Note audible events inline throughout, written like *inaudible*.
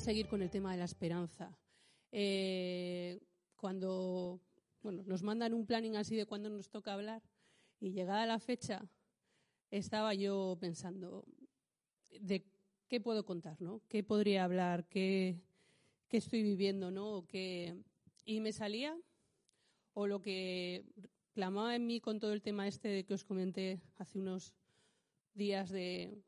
seguir con el tema de la esperanza. Eh, cuando bueno, nos mandan un planning así de cuándo nos toca hablar y llegada la fecha, estaba yo pensando de qué puedo contar, ¿no? ¿Qué podría hablar? ¿Qué, qué estoy viviendo, ¿no? y me salía, o lo que clamaba en mí con todo el tema este de que os comenté hace unos días de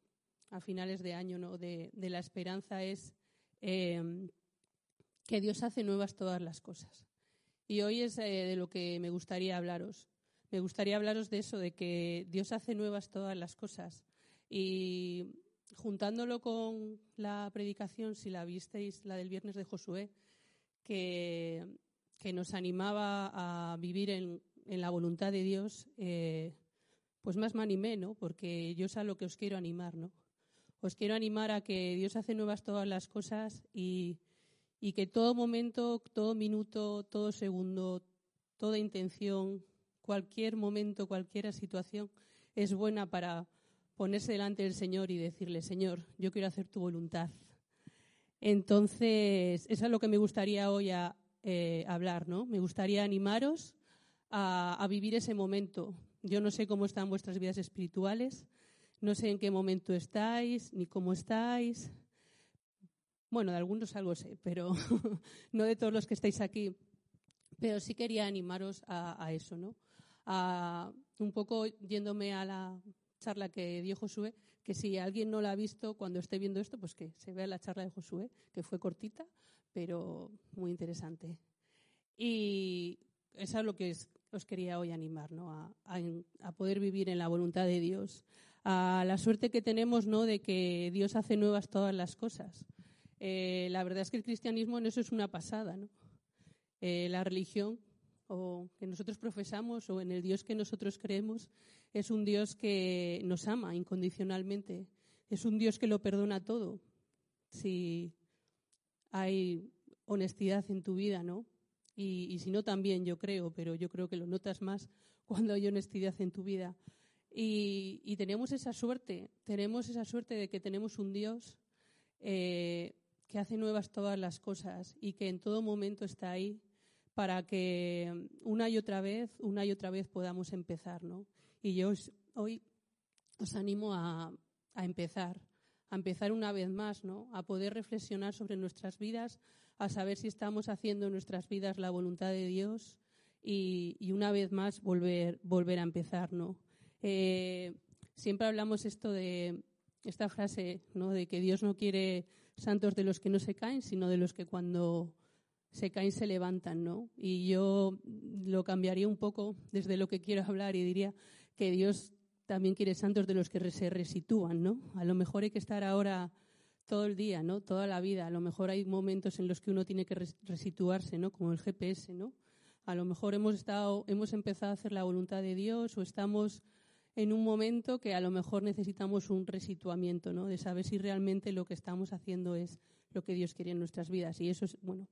a finales de año, ¿no? De, la esperanza es em, que Dios hace nuevas todas las cosas. Y hoy es eh, de lo que me gustaría hablaros. Me gustaría hablaros de eso, de que Dios hace nuevas todas las cosas. Y juntándolo con la predicación, si la visteis, la del viernes de Josué, que, que nos animaba a vivir en, en la voluntad de Dios, eh, pues más me animé, ¿no? Porque yo es a lo que os quiero animar, ¿no? Os quiero animar a que Dios hace nuevas todas las cosas y, y que todo momento, todo minuto, todo segundo, toda intención, cualquier momento, cualquier situación es buena para ponerse delante del Señor y decirle, Señor, yo quiero hacer tu voluntad. Entonces, eso es lo que me gustaría hoy eh, hablar, ¿no? Me gustaría animaros a, vivir ese momento. Yo no sé cómo están vuestras vidas espirituales, no sé en qué momento estáis, ni cómo estáis. Bueno, de algunos algo sé, pero *laughs* no de todos los que estáis aquí. Pero sí quería animaros a, a eso, ¿no? A, un poco yéndome a la charla que dio Josué, que si alguien no la ha visto cuando esté viendo esto, pues que se vea la charla de Josué, que fue cortita, pero muy interesante. Y eso es lo que os quería hoy animar, ¿no? A, poder vivir en la voluntad de Dios, a la suerte que tenemos, ¿no? De que Dios hace nuevas todas las cosas. Eh, la verdad es que el cristianismo en eso es una pasada, ¿no? Eh, la religión o que nosotros profesamos o en el Dios que nosotros creemos es un Dios que nos ama incondicionalmente, es un Dios que lo perdona todo. Si hay honestidad en tu vida, ¿no? Y, si no también, yo creo, pero yo creo que lo notas más *laughs* cuando hay honestidad en tu vida. Y, tenemos esa suerte, tenemos esa suerte de que tenemos un Dios eh, que hace nuevas todas las cosas y que en todo momento está ahí para que una y otra vez, una y otra vez podamos empezar, ¿no? Y yo hoy os animo a, empezar, a empezar una vez más, ¿no? A poder reflexionar sobre nuestras vidas, a saber si estamos haciendo en nuestras vidas la voluntad de Dios y, una vez más volver, volver a empezar, ¿no? Eh, siempre hablamos esto de esta frase, ¿no? De que Dios no quiere santos de los que no se caen, sino de los que cuando se caen se levantan, ¿no? Y yo lo cambiaría un poco desde lo que quiero hablar y diría que Dios también quiere santos de los que se resitúan, ¿no? A lo mejor hay que estar ahora todo el día, ¿no? Toda la vida. A lo mejor hay momentos en los que uno tiene que resituarse, ¿no? Como el GPS, ¿no? A lo mejor hemos estado, hemos empezado a hacer la voluntad de Dios o estamos en un momento que a lo mejor necesitamos un resituamiento, ¿no? De saber si realmente lo que estamos haciendo es lo que Dios quiere en nuestras vidas. Y eso es, bueno,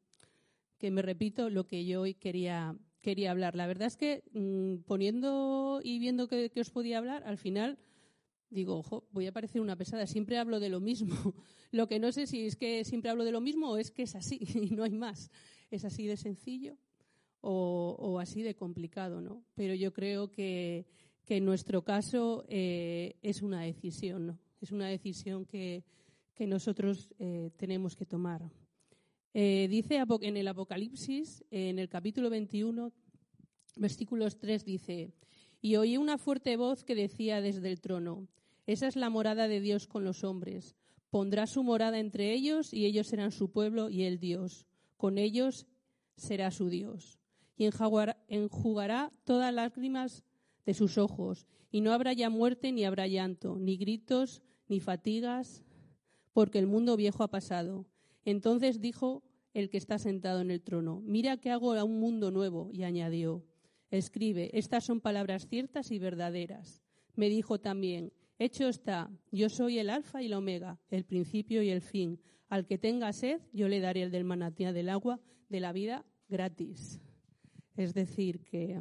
que me repito lo que yo hoy quería, quería hablar. La verdad es que mm, poniendo y viendo que, que os podía hablar, al final digo, ojo, voy a parecer una pesada, siempre hablo de lo mismo. *laughs* lo que no sé si es que siempre hablo de lo mismo o es que es así *laughs* y no hay más. Es así de sencillo o, así de complicado, ¿no? Pero yo creo que, en nuestro caso eh, es una decisión. Es una decisión que, nosotros eh, tenemos que tomar. Eh, dice en el Apocalipsis, en el capítulo 21, versículos 3, dice, y oí una fuerte voz que decía desde el trono, esa es la morada de Dios con los hombres. Pondrá su morada entre ellos y ellos serán su pueblo y el Dios. Con ellos será su Dios. Y enjugará todas las lágrimas de sus ojos. Y no habrá ya muerte, ni habrá llanto, ni gritos, ni fatigas, porque el mundo viejo ha pasado. Entonces dijo el que está sentado en el trono, mira que hago a un mundo nuevo. Y añadió, escribe, estas son palabras ciertas y verdaderas. Me dijo también, Hecho está, yo soy el alfa y el omega, el principio y el fin. Al que tenga sed, yo le daré el del manantial del agua de la vida gratis. Es decir, que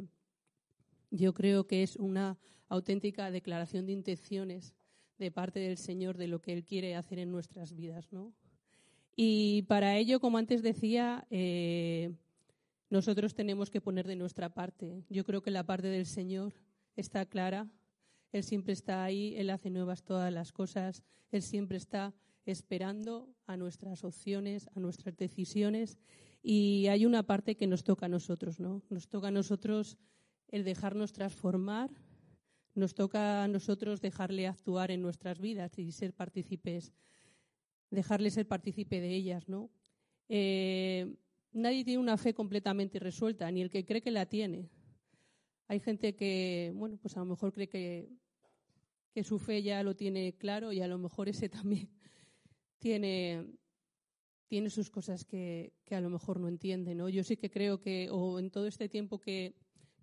yo creo que es una auténtica declaración de intenciones de parte del Señor de lo que Él quiere hacer en nuestras vidas, ¿no? Y para ello, como antes decía, eh, nosotros tenemos que poner de nuestra parte. Yo creo que la parte del Señor está clara. Él siempre está ahí, Él hace nuevas todas las cosas, Él siempre está esperando a nuestras opciones, a nuestras decisiones. Y hay una parte que nos toca a nosotros, ¿no? Nos toca a nosotros el dejarnos transformar, nos toca a nosotros dejarle actuar en nuestras vidas y ser partícipes, dejarle ser partícipe de ellas, ¿no? Eh, nadie tiene una fe completamente resuelta, ni el que cree que la tiene. Hay gente que, bueno, pues a lo mejor cree que, que su fe ya lo tiene claro y a lo mejor ese también tiene, tiene sus cosas que, que a lo mejor no entiende, ¿no? Yo sí que creo que, o en todo este tiempo que,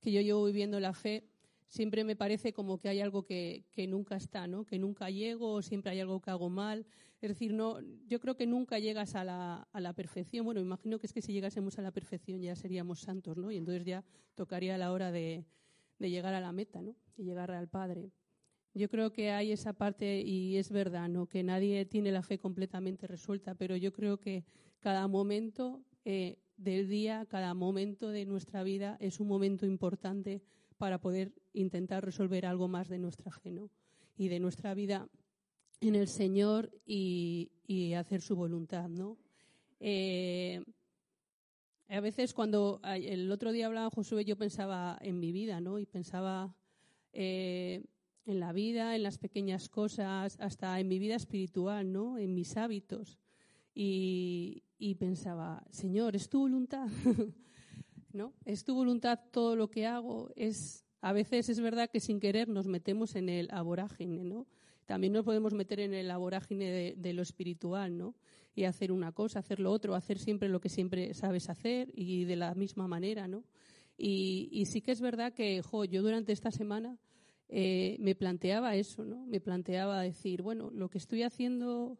que yo llevo viviendo la fe, siempre me parece como que hay algo que, que, nunca está, ¿no? Que nunca llego, siempre hay algo que hago mal. Es decir, no, yo creo que nunca llegas a la, a la perfección. Bueno, imagino que es que si llegásemos a la perfección ya seríamos santos, ¿no? Y entonces ya tocaría la hora de, de llegar a la meta, ¿no? Y llegar al Padre. Yo creo que hay esa parte y es verdad, ¿no? Que nadie tiene la fe completamente resuelta, pero yo creo que cada momento eh, del día, cada momento de nuestra vida es un momento importante para poder intentar resolver algo más de nuestra fe, ¿no? Y de nuestra vida en el Señor y, hacer su voluntad, ¿no? Eh, a veces cuando el otro día hablaba Josué, yo pensaba en mi vida, ¿no? Y pensaba eh, en la vida, en las pequeñas cosas, hasta en mi vida espiritual, ¿no? En mis hábitos. Y, y pensaba, Señor, ¿es tu voluntad? *laughs* ¿No? ¿Es tu voluntad todo lo que hago? Es a veces es verdad que sin querer nos metemos en el aborágine, ¿no? También nos podemos meter en el aborágine de, lo espiritual, ¿no? Y hacer una cosa, hacer lo otro, hacer siempre lo que siempre sabes hacer y de la misma manera, ¿no? Y, sí que es verdad que, jo, yo durante esta semana eh, me planteaba eso, ¿no? Me planteaba decir, bueno, lo que estoy haciendo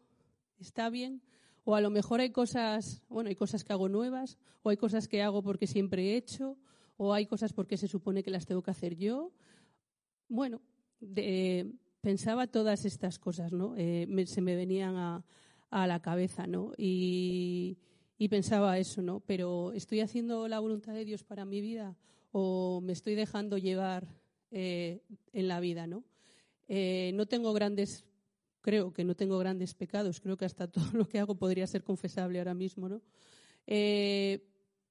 está bien, o a lo mejor hay cosas, bueno, hay cosas que hago nuevas, o hay cosas que hago porque siempre he hecho, o hay cosas porque se supone que las tengo que hacer yo. Bueno, pensaba todas estas cosas, ¿no? Eh, se me venían a, la cabeza, ¿no? Y, pensaba eso, ¿no? Pero ¿estoy haciendo la voluntad de Dios para mi vida o me estoy dejando llevar eh, en la vida, ¿no? Eh, no tengo grandes, creo que no tengo grandes pecados, creo que hasta *laughs* todo lo que hago podría ser confesable ahora mismo, ¿no?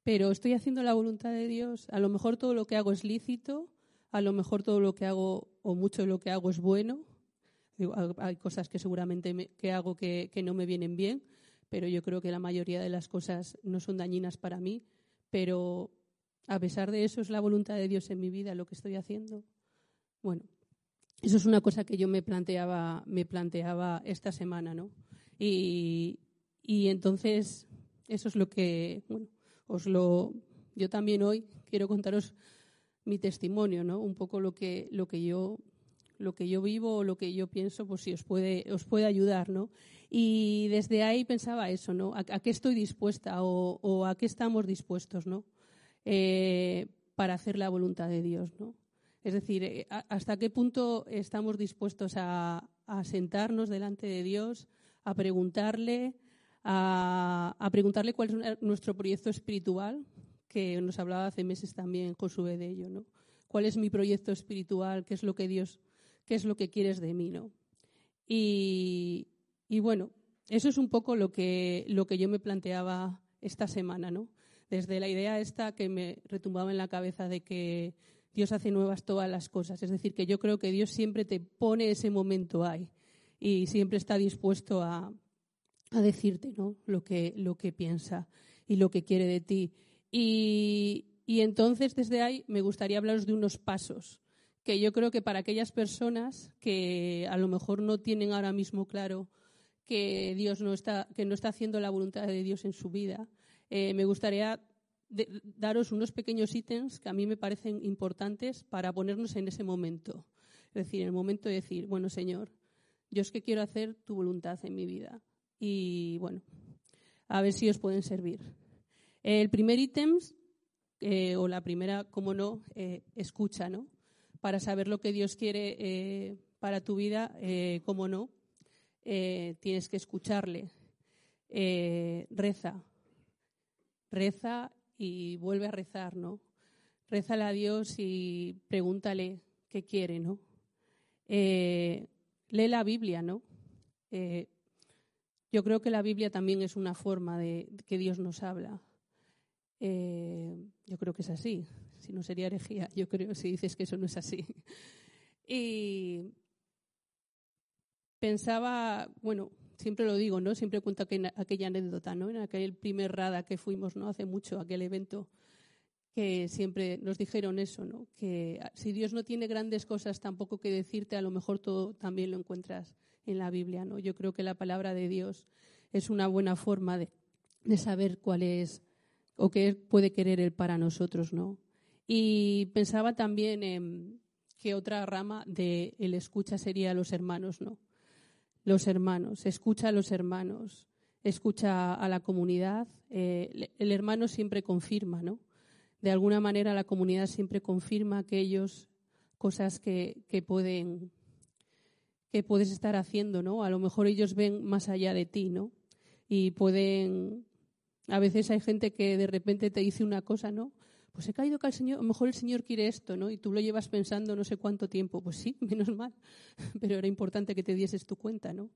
pero estoy haciendo la voluntad de Dios. A lo mejor todo lo que hago es lícito, a lo mejor todo lo que hago o mucho de lo que hago es bueno. hay cosas que seguramente que hago que, no me vienen bien, pero yo creo que la mayoría de las cosas no son dañinas para mí. Pero a pesar de eso es la voluntad de Dios en mi vida lo que estoy haciendo. Bueno, eso es una cosa que yo me planteaba, me planteaba esta semana, ¿no? Y, y entonces eso es lo que, bueno, os lo, yo también hoy quiero contaros mi testimonio, ¿no? Un poco lo que, lo que yo lo que yo vivo o lo que yo pienso, pues si os puede, os puede ayudar, ¿no? Y desde ahí pensaba eso, ¿no? ¿A, qué estoy dispuesta o, a qué estamos dispuestos, ¿no? Eh, para hacer la voluntad de Dios, ¿no? Es decir, eh, hasta qué punto estamos dispuestos a, sentarnos delante de Dios, a preguntarle, a, preguntarle cuál es nuestro proyecto espiritual, que nos hablaba hace meses también Josué de ello, ¿no? ¿Cuál es mi proyecto espiritual? ¿Qué es lo que Dios, qué es lo que quieres de mí, no? Y, bueno, eso es un poco lo que, lo que yo me planteaba esta semana, ¿no? Desde la idea esta que me retumbaba en la cabeza de que Dios hace nuevas todas las cosas. Es decir, que yo creo que Dios siempre te pone ese momento ahí y siempre está dispuesto a, a decirte ¿no? lo, que, lo que piensa y lo que quiere de ti. Y, y entonces desde ahí me gustaría hablaros de unos pasos que yo creo que para aquellas personas que a lo mejor no tienen ahora mismo claro que Dios no está, que no está haciendo la voluntad de Dios en su vida, eh, me gustaría daros unos pequeños ítems que a mí me parecen importantes para ponernos en ese momento. Es decir, en el momento de decir, bueno, Señor, yo es que quiero hacer tu voluntad en mi vida y bueno, a ver si os pueden servir. El primer ítem, eh, o la primera, como no, eh, escucha, ¿no? Para saber lo que Dios quiere eh, para tu vida, como no, tienes que escucharle. reza, reza y vuelve a rezar, ¿no? Rézale a Dios y pregúntale qué quiere, ¿no? Eh, lee la Biblia, ¿no? Eh, yo creo que la Biblia también es una forma de, que Dios nos habla. yo creo que es así. Si no sería herejía, yo creo si dices que eso no es así. *laughs* y pensaba, bueno, siempre lo digo, ¿no? Siempre cuento aquella, anécdota, ¿no? En aquel primer Rada que fuimos, ¿no? Hace mucho, aquel evento, que siempre nos dijeron eso, ¿no? Que si Dios no tiene grandes cosas tampoco que decirte, a lo mejor todo también lo encuentras en la Biblia, ¿no? Yo creo que la palabra de Dios es una buena forma de, saber cuál es o qué puede querer Él para nosotros, ¿no? Y pensaba también en que otra rama de el escucha sería los hermanos, ¿no? Los hermanos, escucha a los hermanos, escucha a la comunidad. Eh, el hermano siempre confirma, ¿no? De alguna manera la comunidad siempre confirma aquellos cosas que, que pueden que puedes estar haciendo, ¿no? A lo mejor ellos ven más allá de ti, ¿no? Y pueden a veces hay gente que de repente te dice una cosa, ¿no? Pues he caído que el Señor, a lo mejor el Señor quiere esto, ¿no? Y tú lo llevas pensando no sé cuánto tiempo. Pues sí, *laughs* menos mal, pero era importante que te dieses tu cuenta, ¿no?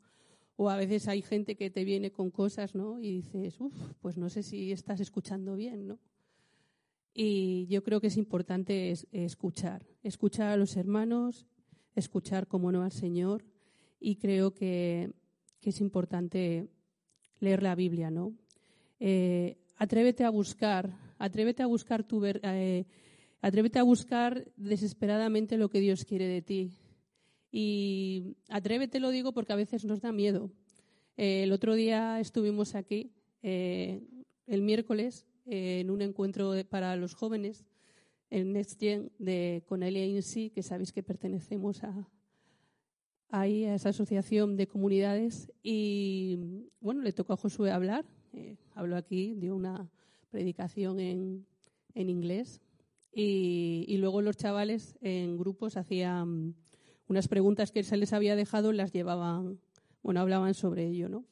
O a veces hay gente que te viene con cosas, ¿no? Y dices, uff, pues no sé si estás escuchando bien, ¿no? Y yo creo que es importante escuchar, escuchar a los hermanos, escuchar, como no, al Señor. Y creo que, es importante leer la Biblia, ¿no? Eh, atrévete a buscar Atrévete a buscar tu eh, atrévete a buscar desesperadamente lo que Dios quiere de ti. Y atrévete lo digo porque a veces nos da miedo. Eh, el otro día estuvimos aquí, eh, el miércoles, en un encuentro para los jóvenes, en Next Gen de Conelia Insi, que sabéis que pertenecemos a, ahí a esa asociación de comunidades. Y bueno, le tocó a Josué hablar. habló aquí, dio una predicación en, en inglés. Y, y, luego los chavales en grupos hacían unas preguntas que se les había dejado, las llevaban, bueno, hablaban sobre ello, ¿no?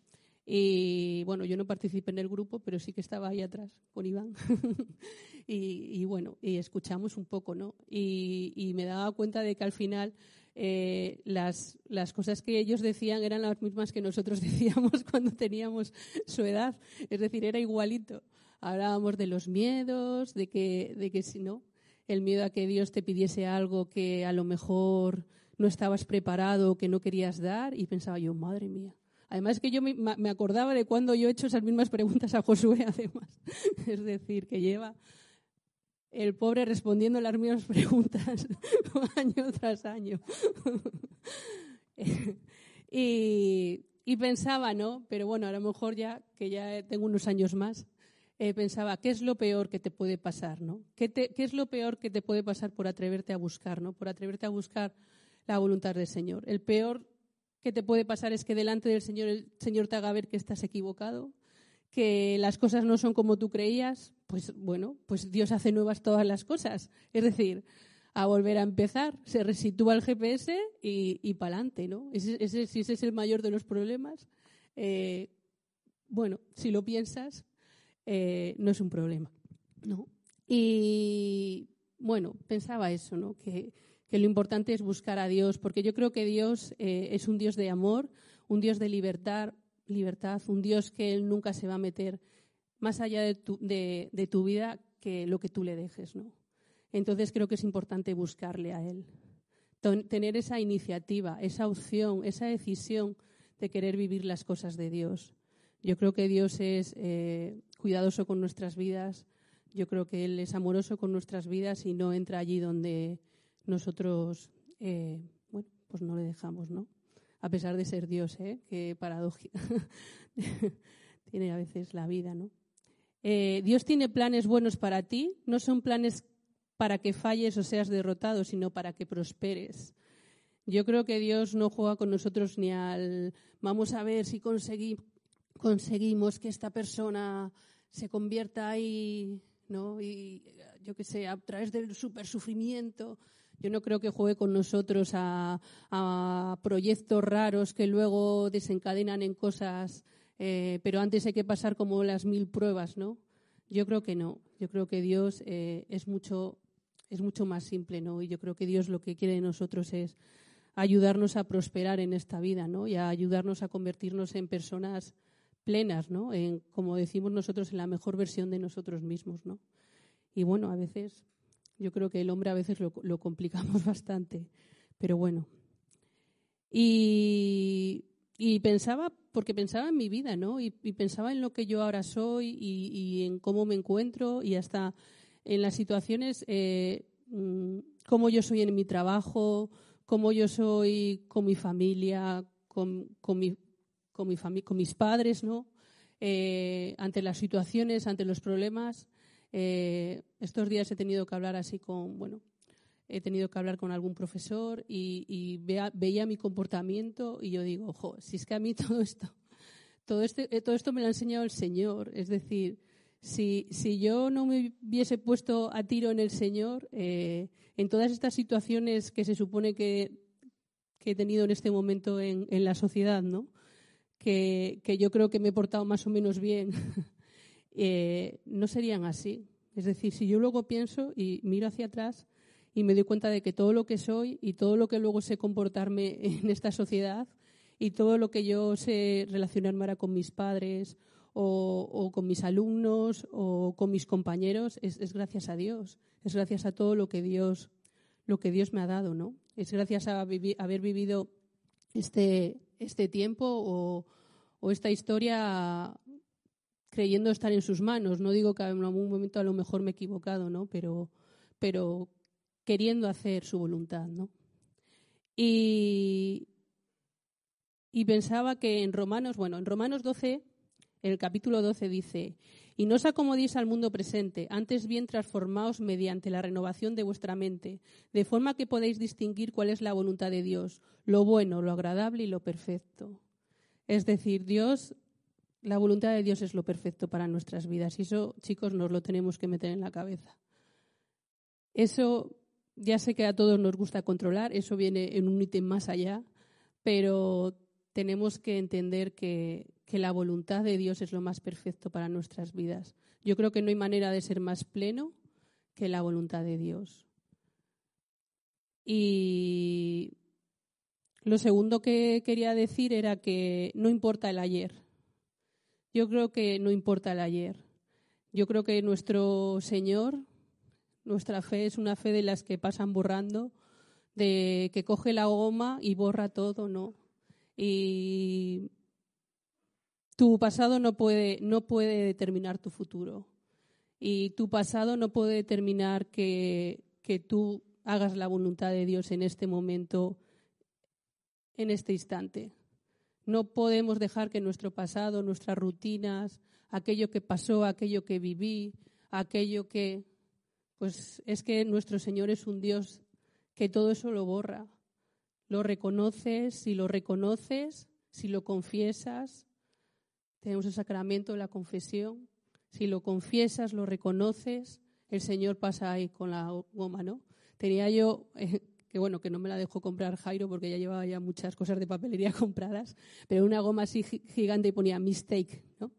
Y bueno, yo no participé en el grupo, pero sí que estaba ahí atrás con Iván. *laughs* y, y, bueno, y escuchamos un poco, ¿no? Y, y me daba cuenta de que al final eh, las, las cosas que ellos decían eran las mismas que nosotros *laughs* decíamos cuando teníamos su edad. Es decir, era igualito. Hablábamos de los miedos, de que, de que si no, el miedo a que Dios te pidiese algo que a lo mejor no estabas preparado que no querías dar, y pensaba yo, madre mía. Además que yo me, me acordaba de cuando yo he hecho esas mismas preguntas a Josué, *laughs* además. Es decir, que lleva el pobre respondiendo las mismas preguntas *laughs* año tras año. *laughs* y, y, pensaba, ¿no? Pero bueno, a lo mejor ya, que ya tengo unos años más, eh, pensaba, ¿qué es lo peor que te puede pasar? ¿no? ¿Qué, es lo peor que te puede pasar por atreverte a buscar? ¿no? Por atreverte a buscar la voluntad del Señor. El peor que te puede pasar es que delante del Señor el Señor te haga ver que estás equivocado, que las cosas no son como tú creías. Pues bueno, pues Dios hace nuevas todas las cosas. Es decir, a volver a empezar, se resitúa el GPS y, y para adelante, ¿no? si ese es el mayor de los problemas, eh, bueno, si lo piensas, eh, no es un problema. ¿no? Y bueno, pensaba eso, ¿no? que, lo importante es buscar a Dios, porque yo creo que Dios eh, es un Dios de amor, un Dios de libertad, libertad, un Dios que Él nunca se va a meter más allá de tu, de, tu vida que lo que tú le dejes. ¿no? Entonces creo que es importante buscarle a Él, tener esa iniciativa, esa opción, esa decisión de querer vivir las cosas de Dios. Yo creo que Dios es eh, cuidadoso con nuestras vidas. Yo creo que Él es amoroso con nuestras vidas y no entra allí donde nosotros, eh, bueno, pues no le dejamos, ¿no? A pesar de ser Dios, ¿eh? Qué paradoja *laughs* tiene a veces la vida, ¿no? Eh, Dios tiene planes buenos para ti, no son planes para que falles o seas derrotado, sino para que prosperes. Yo creo que Dios no juega con nosotros ni al vamos a ver si conseguimos conseguimos que esta persona se convierta ahí, ¿no? Y yo qué sé, a través del super sufrimiento. Yo no creo que juegue con nosotros a, proyectos raros que luego desencadenan en cosas eh, pero antes hay que pasar como las mil pruebas, ¿no? Yo creo que no. Yo creo que Dios eh, es mucho es mucho más simple, ¿no? Y yo creo que Dios lo que quiere de nosotros es ayudarnos a prosperar en esta vida, ¿no? Y a ayudarnos a convertirnos en personas plenas, ¿no? En, como decimos nosotros, en la mejor versión de nosotros mismos, ¿no? Y bueno, a veces, yo creo que el hombre a veces lo, complicamos *laughs* bastante, pero bueno. Y, pensaba, porque pensaba en mi vida, ¿no? Y, pensaba en lo que yo ahora soy y, en cómo me encuentro y hasta en las situaciones, eh, mm, cómo yo soy en mi trabajo, cómo yo soy con mi familia, con, mi, con, mi con mis padres, ¿no? Eh, ante las situaciones, ante los problemas. Eh, estos días he tenido que hablar así con, bueno, he tenido que hablar con algún profesor y, veía mi comportamiento y yo digo, ojo, si es que a mí *laughs* todo esto, todo, este, todo esto me lo ha enseñado el Señor. Es decir, si, si yo no me hubiese puesto a tiro en el Señor, eh, en todas estas situaciones que se supone que, he tenido en este momento en, la sociedad, ¿no? Que, yo creo que me he portado más o menos bien, *laughs* eh, no serían así. Es decir, si yo luego pienso y miro hacia atrás y me doy cuenta de que todo lo que soy y todo lo que luego sé comportarme *laughs* en esta sociedad y todo lo que yo sé relacionarme ahora con mis padres o, con mis alumnos o con mis compañeros es, gracias a Dios, es gracias a todo lo que Dios, lo que Dios me ha dado, ¿no? Es gracias a haber vivido este, este tiempo o, esta historia creyendo estar en sus manos. No digo que en algún momento a lo mejor me he equivocado, ¿no? Pero, pero queriendo hacer su voluntad, ¿no? Y, y pensaba que en Romanos, bueno, en Romanos 12 en el capítulo 12 dice, y no os acomodéis al mundo presente, antes bien transformaos mediante la renovación de vuestra mente, de forma que podéis distinguir cuál es la voluntad de Dios, lo bueno, lo agradable y lo perfecto. Es decir, Dios, la voluntad de Dios es lo perfecto para nuestras vidas y eso, chicos, nos lo tenemos que meter en la cabeza. Eso ya sé que a todos nos gusta controlar, eso viene en un ítem más allá, pero tenemos que entender que, la voluntad de Dios es lo más perfecto para nuestras vidas. Yo creo que no hay manera de ser más pleno que la voluntad de Dios. Y lo segundo que quería decir era que no importa el ayer. Yo creo que no importa el ayer. Yo creo que nuestro Señor, nuestra fe es una fe de las que pasan borrando, de que coge la goma y borra todo, ¿no? Y tu pasado no puede, no puede determinar tu futuro. Y tu pasado no puede determinar que, que tú hagas la voluntad de Dios en este momento, en este instante. No podemos dejar que nuestro pasado, nuestras rutinas, aquello que pasó, aquello que viví, aquello que... Pues es que nuestro Señor es un Dios que todo eso lo borra lo reconoces, si lo reconoces, si lo confiesas, tenemos el sacramento de la confesión, si lo confiesas, lo reconoces, el Señor pasa ahí con la goma, ¿no? Tenía yo, eh, que bueno, que no me la dejó comprar Jairo porque ya llevaba ya muchas cosas de papelería *laughs* compradas, pero una goma así gigante y ponía mistake, ¿no?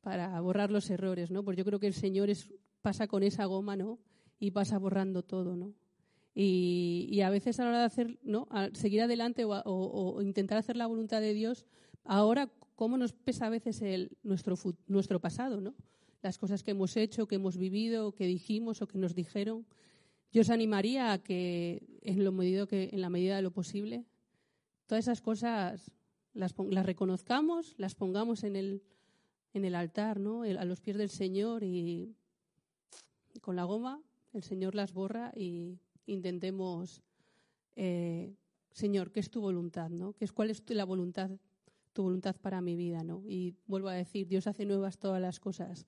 Para borrar los errores, ¿no? Pues yo creo que el Señor es, pasa con esa goma, ¿no? Y pasa borrando todo, ¿no? Y, a veces a la hora de hacer, ¿no? seguir adelante o, intentar hacer la voluntad de Dios, ahora cómo nos pesa a veces el, nuestro, nuestro pasado, ¿no? Las cosas que hemos hecho, que hemos vivido, que dijimos o que nos dijeron. Yo os animaría a que en, lo medido que, en la medida de lo posible, todas esas cosas las, las reconozcamos, las pongamos en el, en el altar, ¿no? a los pies del Señor y con la goma el Señor las borra y intentemos, eh, Señor, ¿qué es tu voluntad? ¿no? ¿Qué es, ¿Cuál es la voluntad, tu voluntad para mi vida? ¿no? Y vuelvo a decir, Dios hace nuevas todas las cosas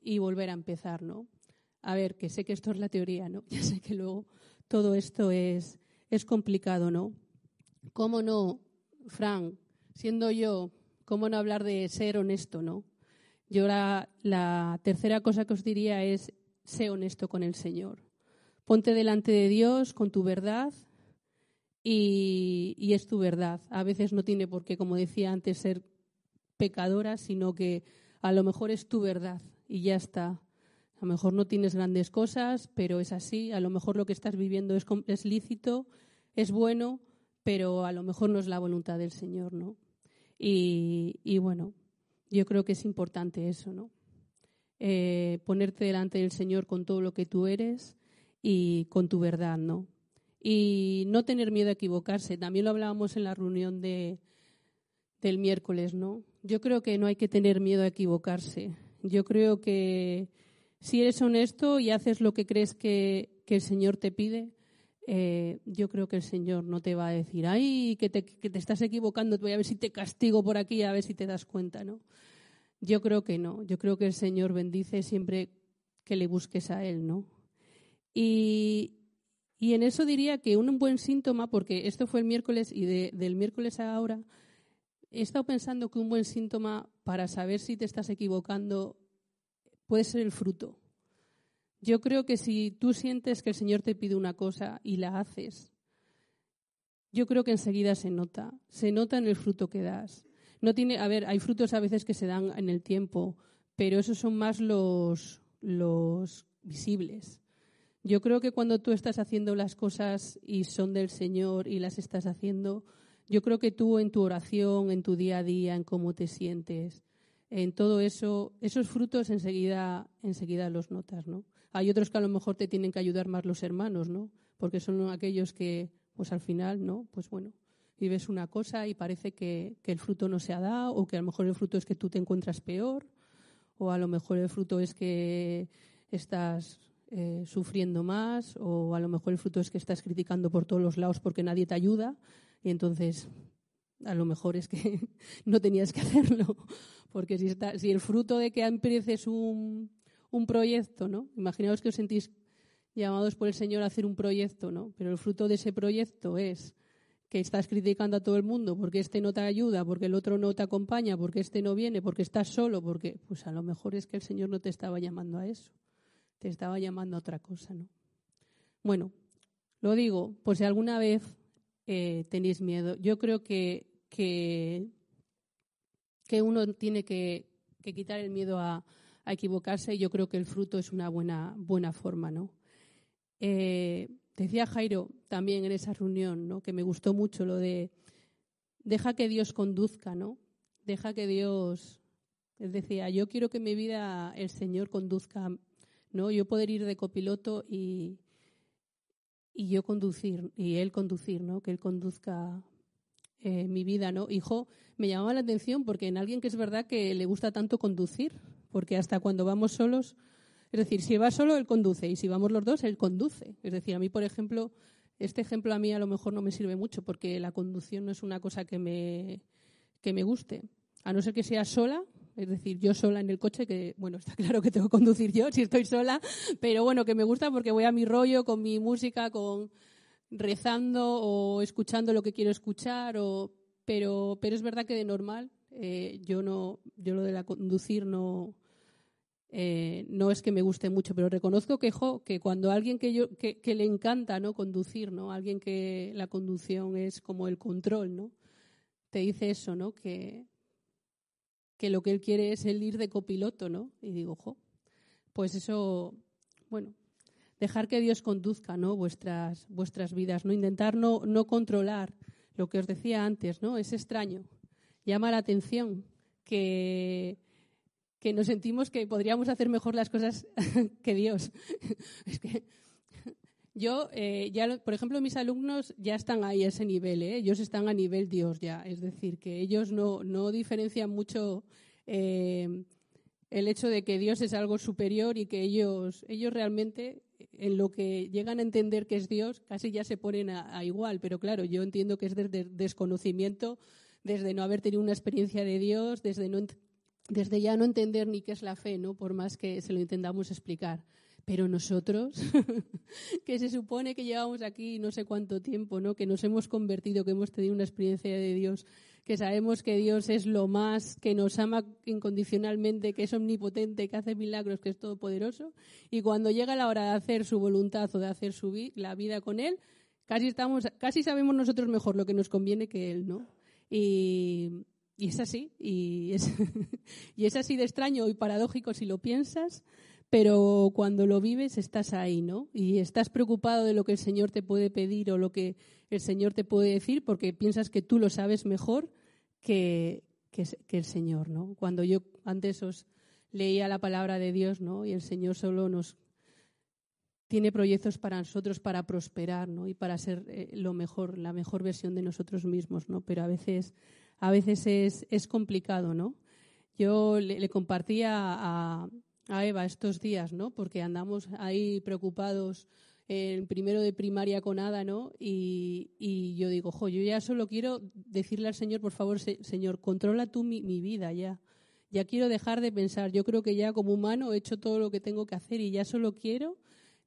y volver a empezar, ¿no? A ver, que sé que esto es la teoría, ¿no? *laughs* Ya sé que luego todo esto es, es complicado, ¿no? ¿Cómo no, Frank, siendo yo, cómo no hablar de ser honesto, ¿no? Yo la, la tercera cosa que os diría es, sé honesto con el Señor. Ponte delante de Dios con tu verdad y, es tu verdad. A veces no tiene por qué, como decía antes, ser pecadora, sino que a lo mejor es tu verdad y ya está. A lo mejor no tienes grandes cosas, pero es así. A lo mejor lo que estás viviendo es, es lícito, es bueno, pero a lo mejor no es la voluntad del Señor, ¿no? Y, y bueno, yo creo que es importante eso, ¿no? Eh, ponerte delante del Señor con todo lo que tú eres y con tu verdad, ¿no? Y no tener miedo a equivocarse. También lo hablábamos en la reunión de, del miércoles, ¿no? Yo creo que no hay que tener miedo a equivocarse. Yo creo que si eres honesto y haces lo que crees que, que el Señor te pide, eh, yo creo que el Señor no te va a decir, ay, que te, que te estás equivocando, voy a ver si te castigo por aquí, a ver si te das cuenta, ¿no? Yo creo que no. Yo creo que el Señor bendice siempre que le busques a Él, ¿no? Y, y en eso diría que un buen síntoma, porque esto fue el miércoles y del miércoles a ahora, he estado pensando que un buen síntoma para saber si te estás equivocando puede ser el fruto. Yo creo que si tú sientes que el Señor te pide una cosa y la haces, yo creo que enseguida se nota, se nota en el fruto que das. No tiene, a ver, hay frutos a veces que se dan en el tiempo, pero esos son más los, los visibles. Yo creo que cuando tú estás haciendo las cosas y son del Señor y las estás haciendo, yo creo que tú en tu oración, en tu día a día, en cómo te sientes, en todo eso, esos frutos enseguida, enseguida los notas, ¿no? Hay otros que a lo mejor te tienen que ayudar más los hermanos, ¿no? Porque son aquellos que, pues al final, ¿no? Pues bueno, vives una cosa y parece que, el fruto no se ha dado, o que a lo mejor el fruto es que tú te encuentras peor, o a lo mejor el fruto es que estás eh, sufriendo más, o a lo mejor el fruto es que estás criticando por todos los lados porque nadie te ayuda, y entonces a lo mejor es que *laughs* no tenías que hacerlo, porque si, está, si el fruto de que empieces un, un proyecto, ¿no? Imaginaos que os sentís llamados por el Señor a hacer un proyecto, ¿no? Pero el fruto de ese proyecto es que estás criticando a todo el mundo porque este no te ayuda, porque el otro no te acompaña, porque este no viene, porque estás solo, porque pues a lo mejor es que el Señor no te estaba llamando a eso, te estaba llamando a otra cosa, ¿no? Bueno, lo digo, por si alguna vez eh, tenéis miedo. Yo creo que, que, uno tiene que, quitar el miedo a, equivocarse y yo creo que el fruto es una buena, buena forma, ¿no? Eh, Decía Jairo también en esa reunión, ¿no? que me gustó mucho lo de deja que Dios conduzca, ¿no? Deja que Dios, él decía, yo quiero que mi vida el Señor conduzca, ¿no? Yo poder ir de copiloto y, y yo conducir, y Él conducir, ¿no? Que Él conduzca eh, mi vida, ¿no? Hijo, me llamaba la atención porque en alguien que es verdad que le gusta tanto conducir, porque hasta cuando vamos solos es decir, si va solo, él conduce y si vamos los dos, él conduce. Es decir, a mí, por ejemplo, este ejemplo a mí a lo mejor no me sirve mucho porque la conducción no es una cosa que me, que me guste. A no ser que sea sola, es decir, yo sola en el coche, que bueno, está *laughs* claro que tengo que conducir yo si estoy sola, pero bueno, que me gusta porque voy a mi rollo con mi música, con rezando o escuchando lo que quiero escuchar, o, pero, pero es verdad que de normal eh, yo no, yo lo de la conducir no, eh, no es que me guste mucho, pero reconozco que, que cuando alguien que, yo, que, le encanta ¿no? conducir, ¿no? alguien que la conducción es como el control, ¿no? te dice eso, ¿no? que, que lo que él quiere es el ir de copiloto, ¿no? Y digo, jo, pues eso, bueno, dejar que Dios conduzca, ¿no? Vuestras, vuestras vidas, ¿no? Intentar no, no controlar lo que os decía antes, ¿no? Es extraño, llama la atención que que nos sentimos que podríamos hacer mejor las cosas *laughs* que Dios. *laughs* es que yo, eh, ya, por ejemplo, mis alumnos ya están ahí a ese nivel, ¿eh? ellos están a nivel Dios ya, es decir, que ellos no, no diferencian mucho eh, el hecho de que Dios es algo superior y que ellos, ellos realmente, en lo que llegan a entender que es Dios, casi ya se ponen a, igual, pero claro, yo entiendo que es desde desconocimiento, desde no haber tenido una experiencia de Dios, desde no desde ya no entender ni qué es la fe, ¿no? Por más que se lo intentamos explicar. Pero nosotros, *laughs* que se supone que llevamos aquí no sé cuánto tiempo, ¿no? Que nos hemos convertido, que hemos tenido una experiencia de Dios, que sabemos que Dios es lo más, que nos ama incondicionalmente, que es omnipotente, que hace milagros, que es todopoderoso. Y cuando llega la hora de hacer su voluntad o de hacer su la vida con Él, casi estamos, casi sabemos nosotros mejor lo que nos conviene que Él, ¿no? Y, es así, *laughs* y es así de extraño y paradójico si lo piensas, pero cuando lo vives estás ahí, ¿no? Y estás preocupado de lo que el Señor te puede pedir o lo que el Señor te puede decir porque piensas que tú lo sabes mejor que, que, el Señor, ¿no? Cuando yo antes os leía la palabra de Dios, ¿no? Y el Señor solo nos tiene proyectos para nosotros para prosperar, ¿no? Y para ser eh, lo mejor, la mejor versión de nosotros mismos, ¿no? Pero a veces, a veces es, es complicado, ¿no? Yo le, compartía a, a, Eva estos días, ¿no? Porque andamos ahí preocupados en primero de primaria con Ada, ¿no? Y, y, yo digo, jo, yo ya solo quiero decirle al Señor, por favor, Señor, controla tú mi, mi vida ya. Ya quiero dejar de pensar. Yo creo que ya como humano he hecho todo lo que tengo que hacer y ya solo quiero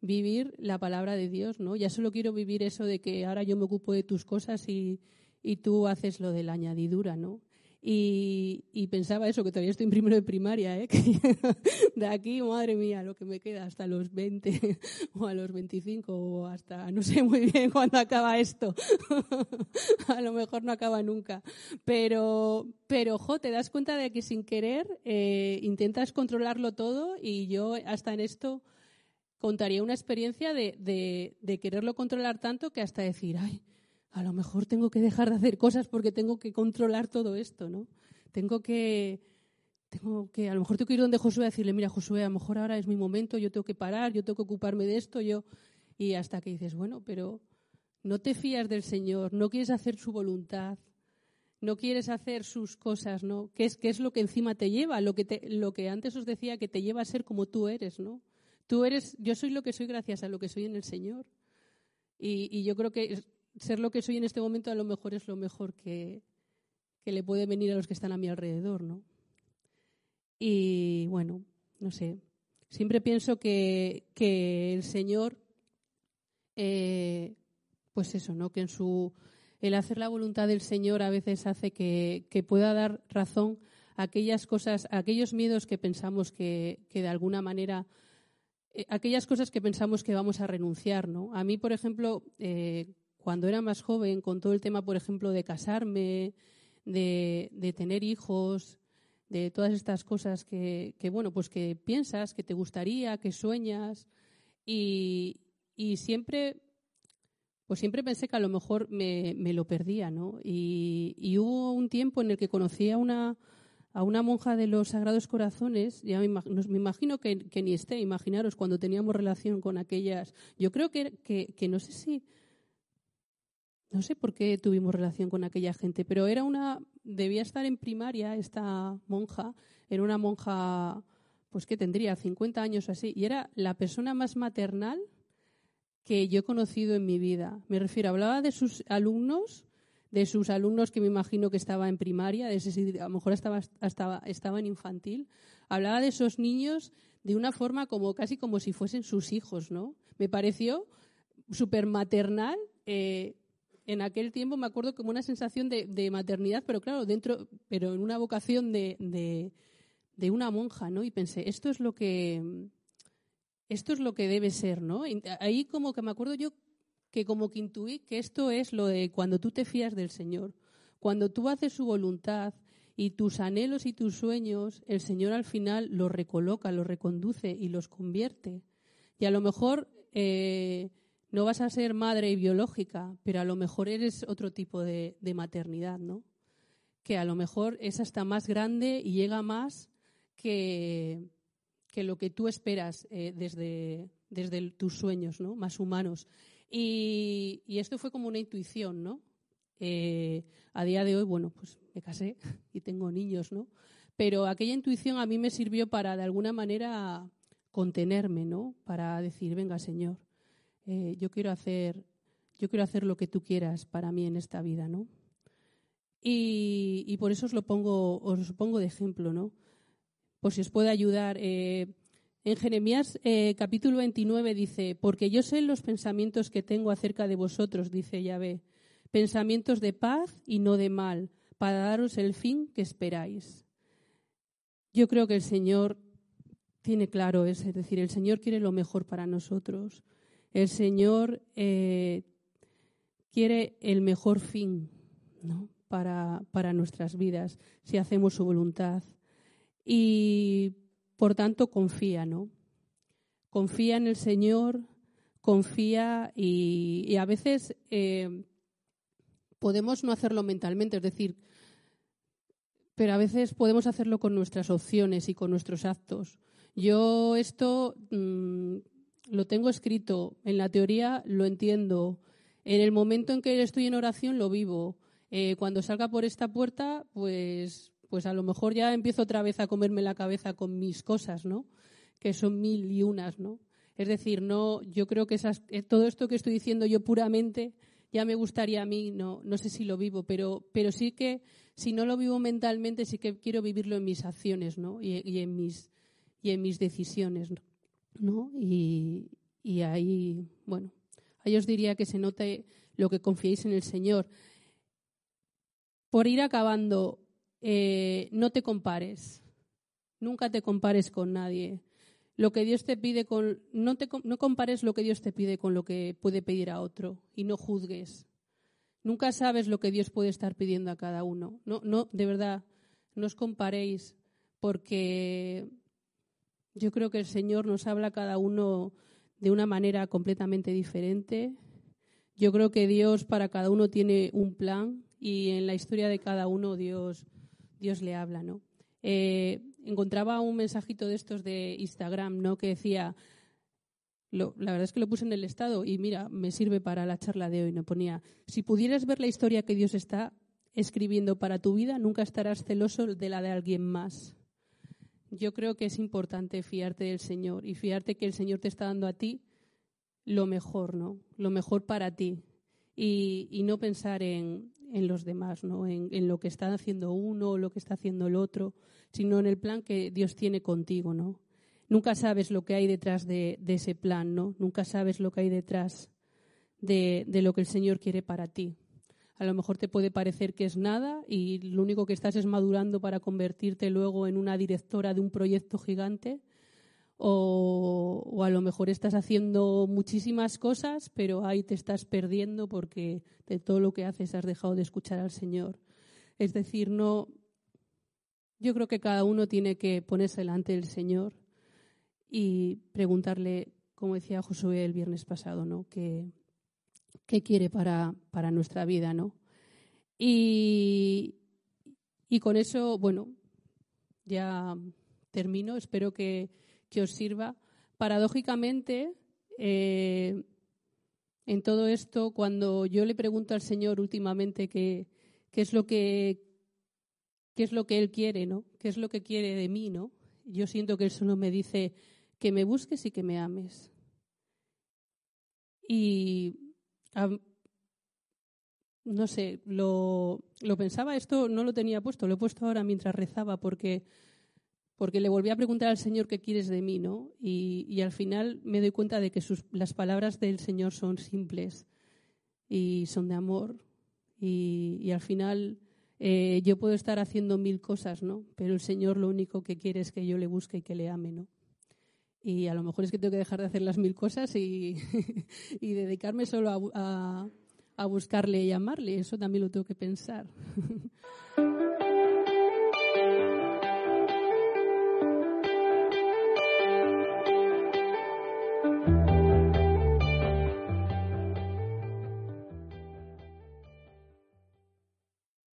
vivir la palabra de Dios, ¿no? Ya solo quiero vivir eso de que ahora yo me ocupo de tus cosas y, y tú haces lo de la añadidura, ¿no? Y, pensaba eso, que todavía estoy en primero de primaria, ¿eh? *laughs* de aquí, madre mía, lo que me queda hasta los 20 *laughs* o a los 25 o hasta, no sé muy bien *laughs* cuándo acaba esto. a lo mejor no acaba nunca. Pero, pero, jo, te das cuenta de que sin querer eh, intentas controlarlo todo y yo hasta en esto contaría una experiencia de, de, de quererlo controlar tanto que hasta decir, ay, a lo mejor tengo que dejar de hacer cosas porque tengo que controlar todo esto, ¿no? Tengo que, tengo que, a lo mejor tengo que ir donde Josué a decirle, mira, Josué, a lo mejor ahora es mi momento, yo tengo que parar, yo tengo que ocuparme de esto, yo, y hasta que dices, bueno, pero no te fías del Señor, no quieres hacer su voluntad, no quieres hacer sus cosas, ¿no? ¿Qué es, qué es lo que encima te lleva? Lo que, lo que antes os decía que te lleva a ser como tú eres, ¿no? Tú eres, yo soy lo que soy gracias a lo que soy en el Señor. Y, y yo creo que ser lo que soy en este momento a lo mejor es lo mejor que, le puede venir a los que están a mi alrededor, ¿no? Y bueno, no sé, siempre pienso que, el Señor, eh, pues eso, ¿no? Que en su el hacer la voluntad del Señor a veces hace que, pueda dar razón a aquellas cosas, a aquellos miedos que pensamos que, de alguna manera, eh, aquellas cosas que pensamos que vamos a renunciar, ¿no? A mí, por ejemplo, eh, cuando era más joven, con todo el tema, por ejemplo, de casarme, de, tener hijos, de todas estas cosas que, bueno, pues que piensas, que te gustaría, que sueñas, y, siempre, pues siempre pensé que a lo mejor me, lo perdía, ¿no? Y, hubo un tiempo en el que conocí a una, a una monja de los Sagrados Corazones, ya me, imagino que, ni esté, imaginaros cuando teníamos relación con aquellas, yo creo que, que no sé si no sé por qué tuvimos relación con aquella gente, pero era una, debía estar en primaria esta monja, era una monja, pues que tendría 50 años así, y era la persona más maternal que yo he conocido en mi vida. Me refiero, hablaba de sus alumnos, de sus alumnos que me imagino que estaba en primaria, a lo mejor estaba, estaba, estaba en infantil, hablaba de esos niños de una forma como casi como si fuesen sus hijos, ¿no? Me pareció súper maternal. Eh, en aquel tiempo me acuerdo como una sensación de, maternidad, pero claro, dentro, pero en una vocación de, de, una monja, ¿no? Y pensé, esto es lo que esto es lo que debe ser, ¿no? ahí como que me acuerdo yo que como que intuí que esto es lo de cuando tú te fías del Señor, cuando tú haces su voluntad y tus anhelos y tus sueños, el Señor al final los recoloca, los reconduce y los convierte. Y a lo mejor eh, no vas a ser madre biológica, pero a lo mejor eres otro tipo de, maternidad, ¿no? Que a lo mejor es hasta más grande y llega más que, que lo que tú esperas eh, desde, desde tus sueños, ¿no? Más humanos. Y, esto fue como una intuición, ¿no? Eh, a día de hoy, bueno, pues me casé *laughs* y tengo niños, ¿no? Pero aquella intuición a mí me sirvió para, de alguna manera, contenerme, ¿no? Para decir, venga, Señor, eh, yo quiero hacer, yo quiero hacer lo que tú quieras para mí en esta vida, ¿no? Y, por eso os lo pongo, os pongo de ejemplo, ¿no? Por si os puede ayudar. Eh, en Jeremías eh, capítulo 29 dice, porque yo sé los pensamientos que tengo acerca de vosotros, dice Yahvé, pensamientos de paz y no de mal, para daros el fin que esperáis. Yo creo que el Señor tiene claro eso, es decir, el Señor quiere lo mejor para nosotros. El Señor eh, quiere el mejor fin para, para nuestras vidas, si hacemos su voluntad. Y por tanto, confía, ¿no? Confía en el Señor, confía y, a veces eh, podemos no hacerlo mentalmente, es decir, pero a veces podemos hacerlo con nuestras opciones y con nuestros actos. Yo esto mm, lo tengo escrito, en la teoría lo entiendo, en el momento en que estoy en oración lo vivo. Eh, cuando salga por esta puerta, pues, pues a lo mejor ya empiezo otra vez a comerme la cabeza con mis cosas, ¿no? Que son mil y unas, ¿no? Es decir, no, yo creo que esas, eh, todo esto que estoy diciendo yo puramente ya me gustaría a mí, no, no sé si lo vivo, pero, pero sí que si no lo vivo mentalmente, sí que quiero vivirlo en mis acciones, ¿no? Y, en mis y en mis decisiones, ¿no? Y, y ahí, bueno, ahí os diría que se note lo que confiéis en el Señor. Por ir acabando, eh, no te compares, nunca te compares con nadie. Lo que Dios te pide con, no, te, no compares lo que Dios te pide con lo que puede pedir a otro y no juzgues. Nunca sabes lo que Dios puede estar pidiendo a cada uno. No, no, de verdad, no os comparéis porque yo creo que el Señor nos habla a cada uno de una manera completamente diferente. Yo creo que Dios para cada uno tiene un plan y en la historia de cada uno Dios, Dios le habla, ¿no? Eh, encontraba un mensajito de estos de Instagram, ¿no? Que decía, la verdad es que lo puse en el estado y mira, me sirve para la charla de hoy. Me ponía, si pudieras ver la historia que Dios está escribiendo para tu vida, nunca estarás celoso de la de alguien más yo creo que es importante fiarte del Señor y fiarte que el Señor te está dando a ti lo mejor, ¿no? Lo mejor para ti. Y, no pensar en, los demás, ¿no? En, lo que está haciendo uno o lo que está haciendo el otro, sino en el plan que Dios tiene contigo, ¿no? Nunca sabes lo que hay detrás de, ese plan, ¿no? Nunca sabes lo que hay detrás de lo que el Señor quiere para ti. A lo mejor te puede parecer que es nada y lo único que estás es madurando para convertirte luego en una directora de un proyecto gigante. O, a lo mejor estás haciendo muchísimas cosas, pero ahí te estás perdiendo porque de todo lo que haces has dejado de escuchar al Señor. Es decir, no. Yo creo que cada uno tiene que ponerse delante del Señor y preguntarle, como decía Josué el viernes pasado, ¿no? Que, qué quiere para, para nuestra vida, ¿no? Y, y, con eso, bueno, ya termino, espero que, que os sirva. Paradójicamente, eh, en todo esto, cuando yo le pregunto al Señor últimamente qué, qué es lo que qué es lo que Él quiere, ¿no? ¿Qué es lo que quiere de mí, ¿no? Yo siento que Él solo me dice que me busques y que me ames. Y no sé, lo, pensaba, esto no lo tenía puesto, lo he puesto ahora mientras rezaba porque, porque le volví a preguntar al Señor qué quieres de mí, ¿no? Y, y al final me doy cuenta de que sus, las palabras del Señor son simples y son de amor y, y al final eh, yo puedo estar haciendo mil cosas, ¿no? Pero el Señor lo único que quiere es que yo le busque y que le ame, ¿no? Y a lo mejor es que tengo que dejar de hacer las mil cosas y, *laughs* y dedicarme solo a, a, a buscarle y amarle. Eso también lo tengo que pensar. *laughs*